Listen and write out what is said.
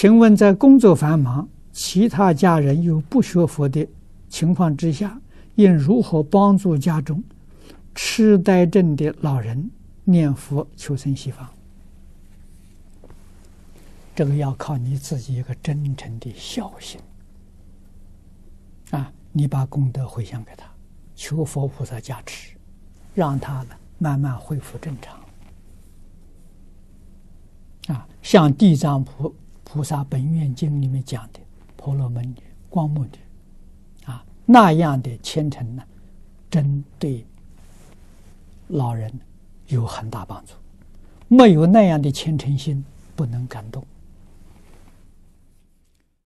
请问在工作繁忙、其他家人又不学佛的情况之下，应如何帮助家中痴呆症的老人念佛求生西方？这个要靠你自己一个真诚的孝心啊！你把功德回向给他，求佛菩萨加持，让他呢慢慢恢复正常。啊，像《地藏菩菩萨本愿经》里面讲的婆罗门女、光目女，啊，那样的虔诚呢，真对老人有很大帮助。没有那样的虔诚心，不能感动。